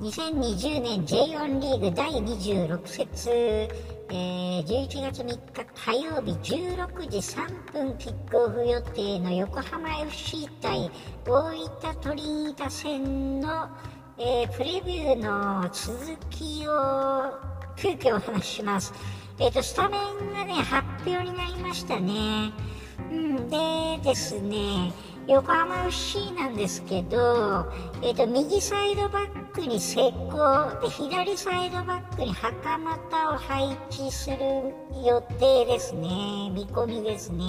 2020年 J1 リーグ第26節、えー、11月3日火曜日16時3分キックオフ予定の横浜 FC 対大分トリニータ戦の、えー、プレビューの続きを急遽お話しします。えっ、ー、と、スタメンがね、発表になりましたね。うん、でですね、横浜 FC なんですけど、えっ、と、右サイドバックに石膏で、左サイドバックに袴田を配置する予定ですね。見込みですね。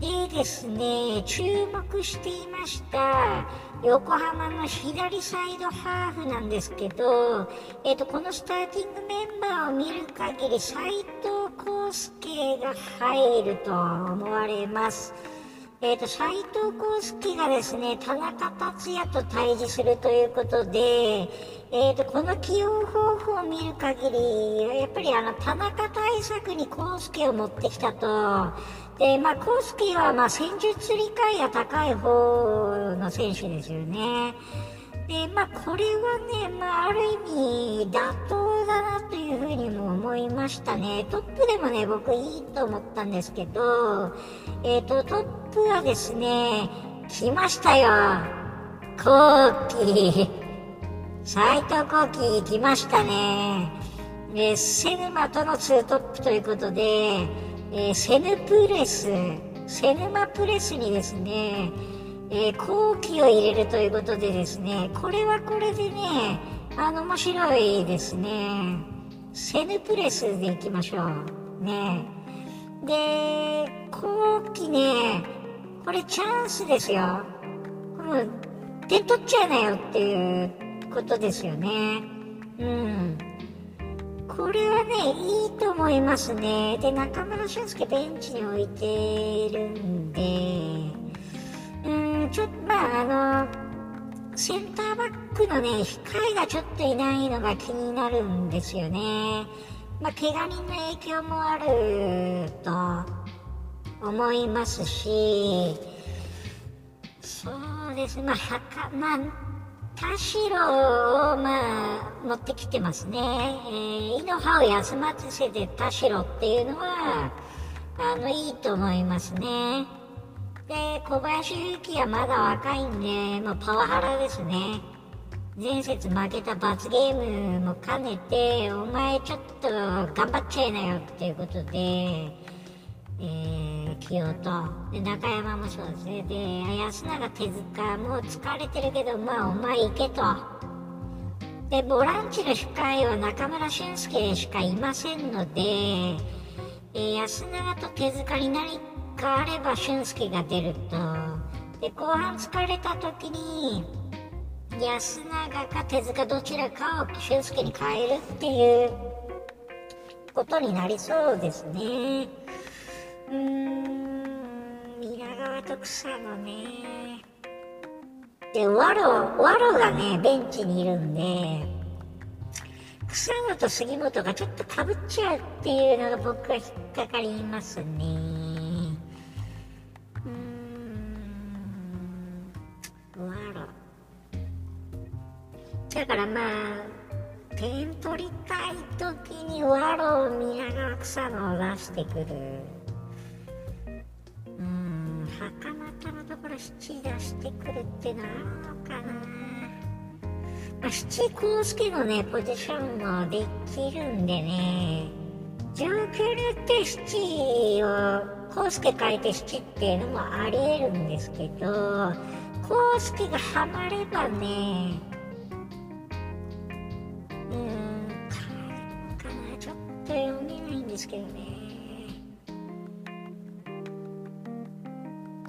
でですね、注目していました、横浜の左サイドハーフなんですけど、えっ、と、このスターティングメンバーを見る限り、斉藤康介が入ると思われます。え、ー、と、斉藤康介がですね、田中達也と対峙するということで、え、ー、と、この起用方法を見る限り、やっぱりあの、田中対策に康介を持ってきたと、で、まあ、康介は、まあ、戦術理解が高い方の選手ですよね。で、まあ、これはね、まあ、ある意味、妥当だなというふうにも思いましたね。トップでもね、僕いいと思ったんですけど、えっ、ー、と、トップはですね、来ましたよ。後期。斎藤後期来ましたね。で、セヌマとのツートップということで、えー、セヌプレス、セヌマプレスにですね、えー、後期を入れるということでですね、これはこれでね、あの、面白いですね。セヌプレスでいきましょう。ね。で、後期ね、これチャンスですよ。もう、点取っちゃいなよっていうことですよね。うん。これはね、いいと思いますね。で、中村俊輔ベンチに置いてるんで、ちょっとまああのセンターバックのね控えがちょっといないのが気になるんですよねまあ怪我人の影響もあると思いますしそうですまあまあ田代を、まあ、持ってきてますね。えー、イノハを休ませて田代っていうのは、あの、いいと思いますね。で、小林勇輝はまだ若いんで、もうパワハラですね。前節負けた罰ゲームも兼ねて、お前ちょっと頑張っちゃいなよっていうことで、えー、起用と。で、中山もそうですね。で、安永手塚もう疲れてるけど、まあお前行けと。で、ボランチの控えは中村俊輔しかいませんので、えー、安永と手塚になり変われば俊介が出ると。で後半疲れた時に安永か手塚どちらかを俊介に変えるっていうことになりそうですね。うーん皆川と草野ね。でワロワロがねベンチにいるんで草野と杉本がちょっとかぶっちゃうっていうのが僕は引っかかりますね。だからまあ点取りたい時にワロを宮川草野を出してくる。うん袴田のところ七出してくるっていうのはあるのかな。まあ、七康介のねポジションもできるんでね。状況によって七を康介変えて七っていうのもありえるんですけど康介がハマればねですけどね。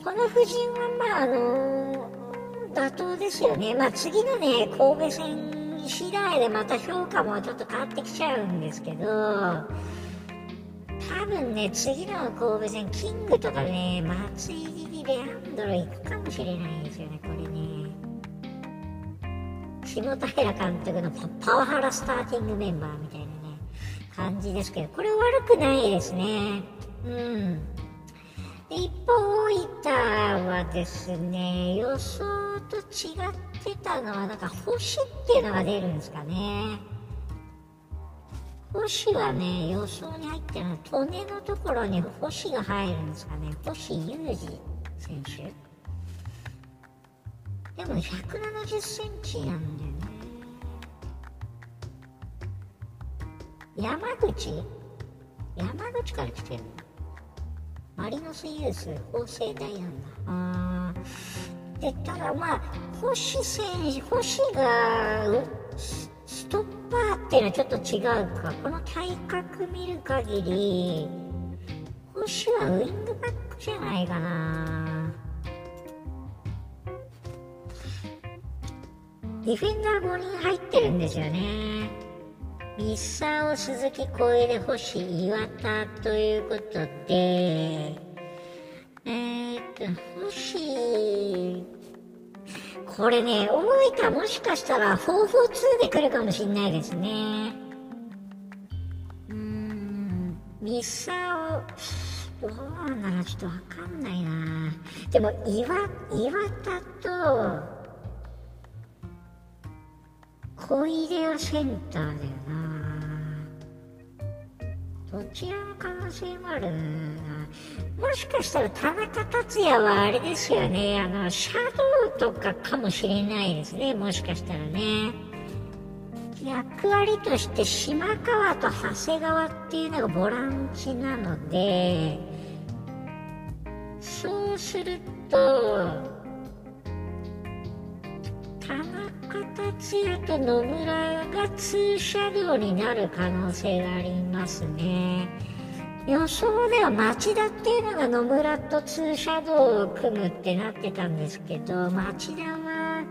この布陣はまああの妥当ですよね。まあ次のね神戸戦次第でまた評価もちょっと変わってきちゃうんですけど多分ね次の神戸戦キングとかね松井にレアンドロ行くかもしれないですよねこれね。下平監督のパワハラスターティングメンバーみたいな。感じですけど、これ悪くないですね。うん。一方、大分はですね、予想と違ってたのは、なんか星っていうのが出るんですかね。星はね、予想に入ってるのは、利根のところに星が入るんですかね。星裕二選手。でも170センチなんだよ山口？山口から来てるの？マリノスユース法政大なんだ。でただまあ星選手星がストッパーっていうのはちょっと違うか。この体格見る限り星はウイングバックじゃないかな。ディフェンダー5人入ってるんですよね三沢鈴木小出星岩田ということでえー、っと星これね大分もしかしたら442で来るかもしんないですね。うーん三沢どうなんだろうちょっとわかんないな。でも岩岩田と小出はセンターだよな。どちらの可能性もある。なもしかしたら田中達也はあれですよね。あのシャドウとかかもしれないですね。もしかしたらね。役割として島川と長谷川っていうのがボランチなので。そうすると中達也と野村がツーシャドウになる可能性がありますね。予想では町田っていうのが野村とツーシャドウを組むってなってたんですけど町田は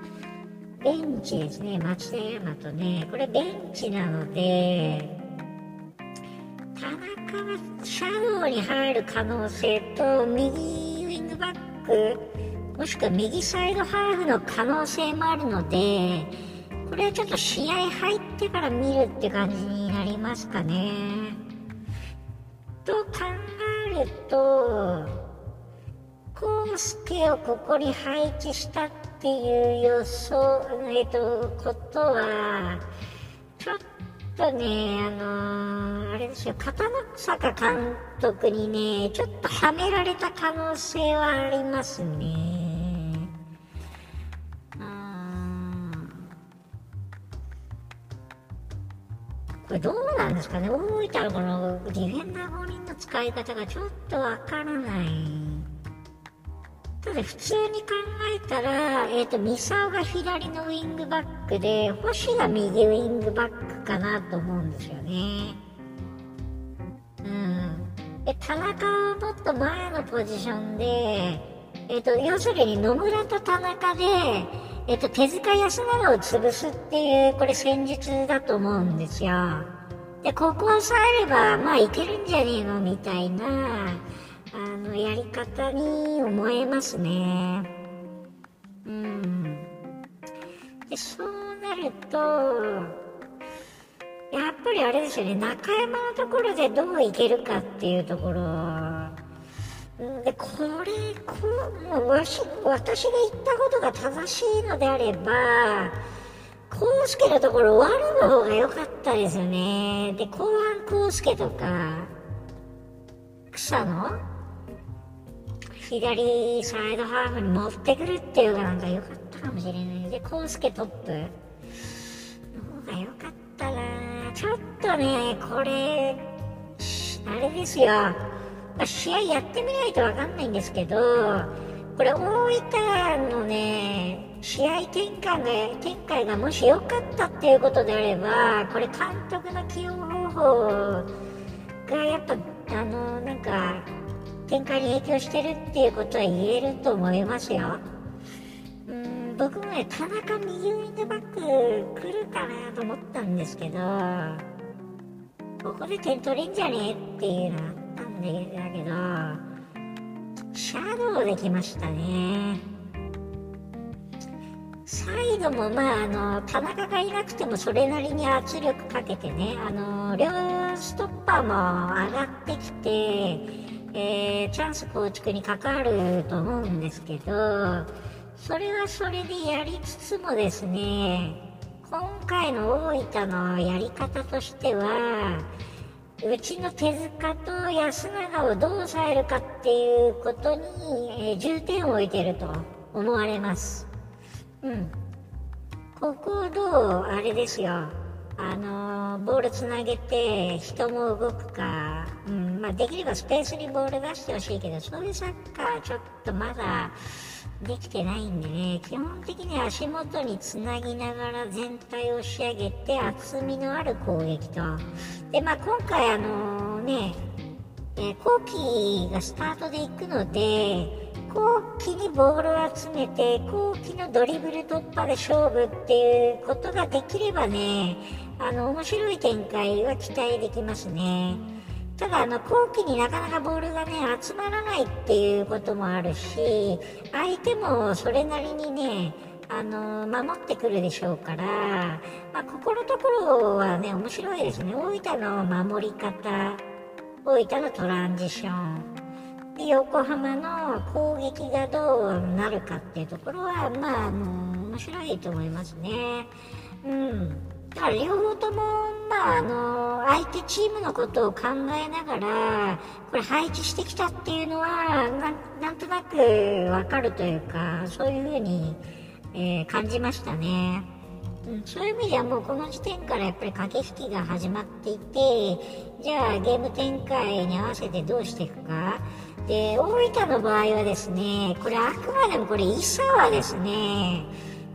ベンチですね。町田山とね。これベンチなので田中がシャドウに入る可能性と右ウィングバックもしくは右サイドハーフの可能性もあるので、これはちょっと試合入ってから見るって感じになりますかね。と考えると、康介をここに配置したっていう予想、えっ、と、ことは、ちょっとね、あのー、あれですよ、片野坂監督にね、ちょっとはめられた可能性はありますね。れどうなんですかね大分のこのディフェンダー5人の使い方がちょっとわからない。ただ普通に考えたら、えっ、ー、と、ミサオが左のウィングバックで、星が右ウィングバックかなと思うんですよね。うん。で、田中はもっと前のポジションで、えっ、ー、と、要するに野村と田中で、えっと、手塚康永を潰すっていう、これ戦術だと思うんですよ。で、ここをさえれば、まあいけるんじゃねえのみたいな、あの、やり方に思えますね。うん。で、そうなると、やっぱりあれですよね、中山のところでどういけるかっていうところでこれこうわし私が言ったことが正しいのであれば康介のところ悪の方が良かったですよね。で後半康介とか草野？左サイドハーフに持ってくるっていうのがなんか良かったかもしれない。で康介トップ。の方が良かったな。ちょっとねこれあれですよ。まあ、試合やってみないとわかんないんですけど、これ大分のね、試合展開が展開がもし良かったっていうことであれば、これ監督の起用方法がやっぱ、あの、なんか、展開に影響してるっていうことは言えると思いますよ。うん、僕もね、田中右ウィングバック来るかなと思ったんですけど、ここで点取れんじゃね？えっていうのはったんだけど、シャドウできましたね。サイドも、まあ、あの、田中がいなくてもそれなりに圧力かけてね、あの、両ストッパーも上がってきて、えー、チャンス構築に関わると思うんですけど、それはそれでやりつつもですね、今回の大分のやり方としては、うちの手塚と安永をどう抑えるかっていうことに、えー、重点を置いてると思われます。うん。ここをどう、あれですよ。あのー、ボールつなげて人も動くか、うんまあ、できればスペースにボール出してほしいけど、そういうサッカーちょっとまだできてないんでね、基本的に足元につなぎながら全体を仕上げて厚みのある攻撃と、で、まあ、今回あのね、えー、後期がスタートで行くので、後期にボールを集めて、後期のドリブル突破で勝負っていうことができればね、あの、面白い展開は期待できますね。ただ、あの、後期になかなかボールがね、集まらないっていうこともあるし、相手もそれなりにね、あの、守ってくるでしょうから、まあ、ここのところはね、面白いですね。大分の守り方、大分のトランジション、で横浜の攻撃がどうなるかっていうところは、まあ、あの、面白いと思いますね。うん。だから両方とも、まあ、あの、相手チームのことを考えながら、これ配置してきたっていうのは、なんとなくわかるというか、そういうふうに、えー、感じましたね。うん、そういう意味ではもうこの時点からやっぱり駆け引きが始まっていて、じゃあゲーム展開に合わせてどうしていくか。で、大分の場合はですね、これあくまでもこれ、イサはですね、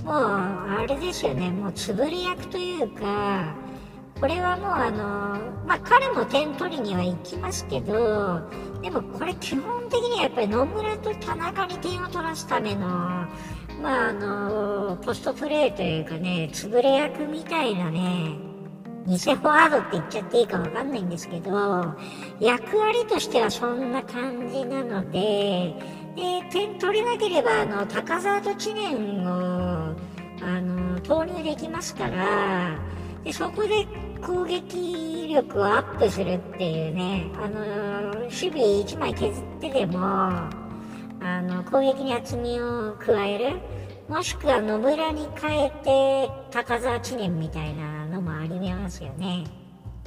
もうあれですよね。もう潰れ役というかこれはもうあのまあ彼も点取りには行きますけどでもこれ基本的にはやっぱり野村と田中に点を取らすためのまああのポストプレーというかね潰れ役みたいなね偽フォワードって言っちゃっていいかわかんないんですけど役割としてはそんな感じなのでで点取れなければあの高沢と知念を投入できますからでそこで攻撃力をアップするっていうねあの守備1枚削ってでもあの攻撃に厚みを加えるもしくは野村に変えて高沢知念みたいなのもありますよね。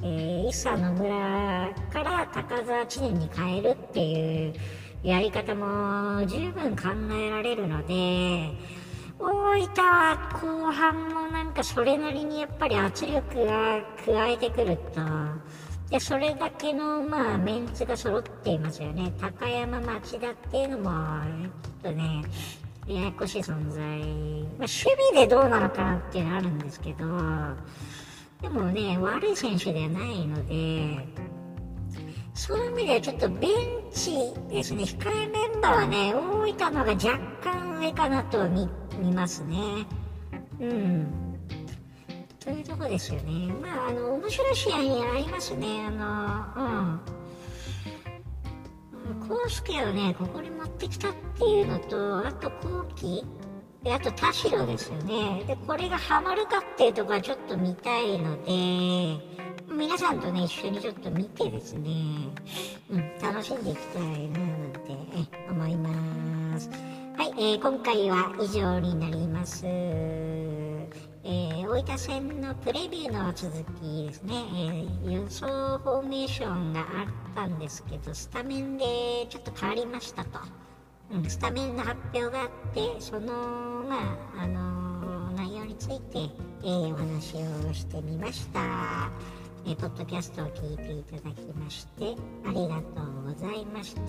えー、一茶野村から高沢知念に変えるっていうやり方も十分考えられるので、大分は後半もなんかそれなりにやっぱり圧力が加えてくると、で、それだけのまあメンツが揃っていますよね。高山町田っていうのも、ちょっとね、ややこしい存在。まあ、守備でどうなのかなっていうのはあるんですけど、でもね、悪い選手ではないので、そういう意味ではちょっとベンチですね、控えメンバーはね、大分のが若干上かなと見見ますね。うん。というとこですよね。まあ、あの、面白い試合にありますね。あの、うん。コースケをね、ここに持ってきたっていうのと、あと後期、であと田代ですよね。で、これがハマるかっていうところはちょっと見たいので、皆さんとね、一緒にちょっと見てですね、うん、楽しんでいきたいななんて思います。はい、えー、今回は以上になります。えー、大分戦のプレビューの続きですね、えー、予想フォーメーションがあったんですけど、スタメンでちょっと変わりましたと。うん、スタメンの発表があって、その、まあ、あのー、内容について、えー、お話をしてみました。えー、ポッドキャストを聞いていただきましてありがとうございました。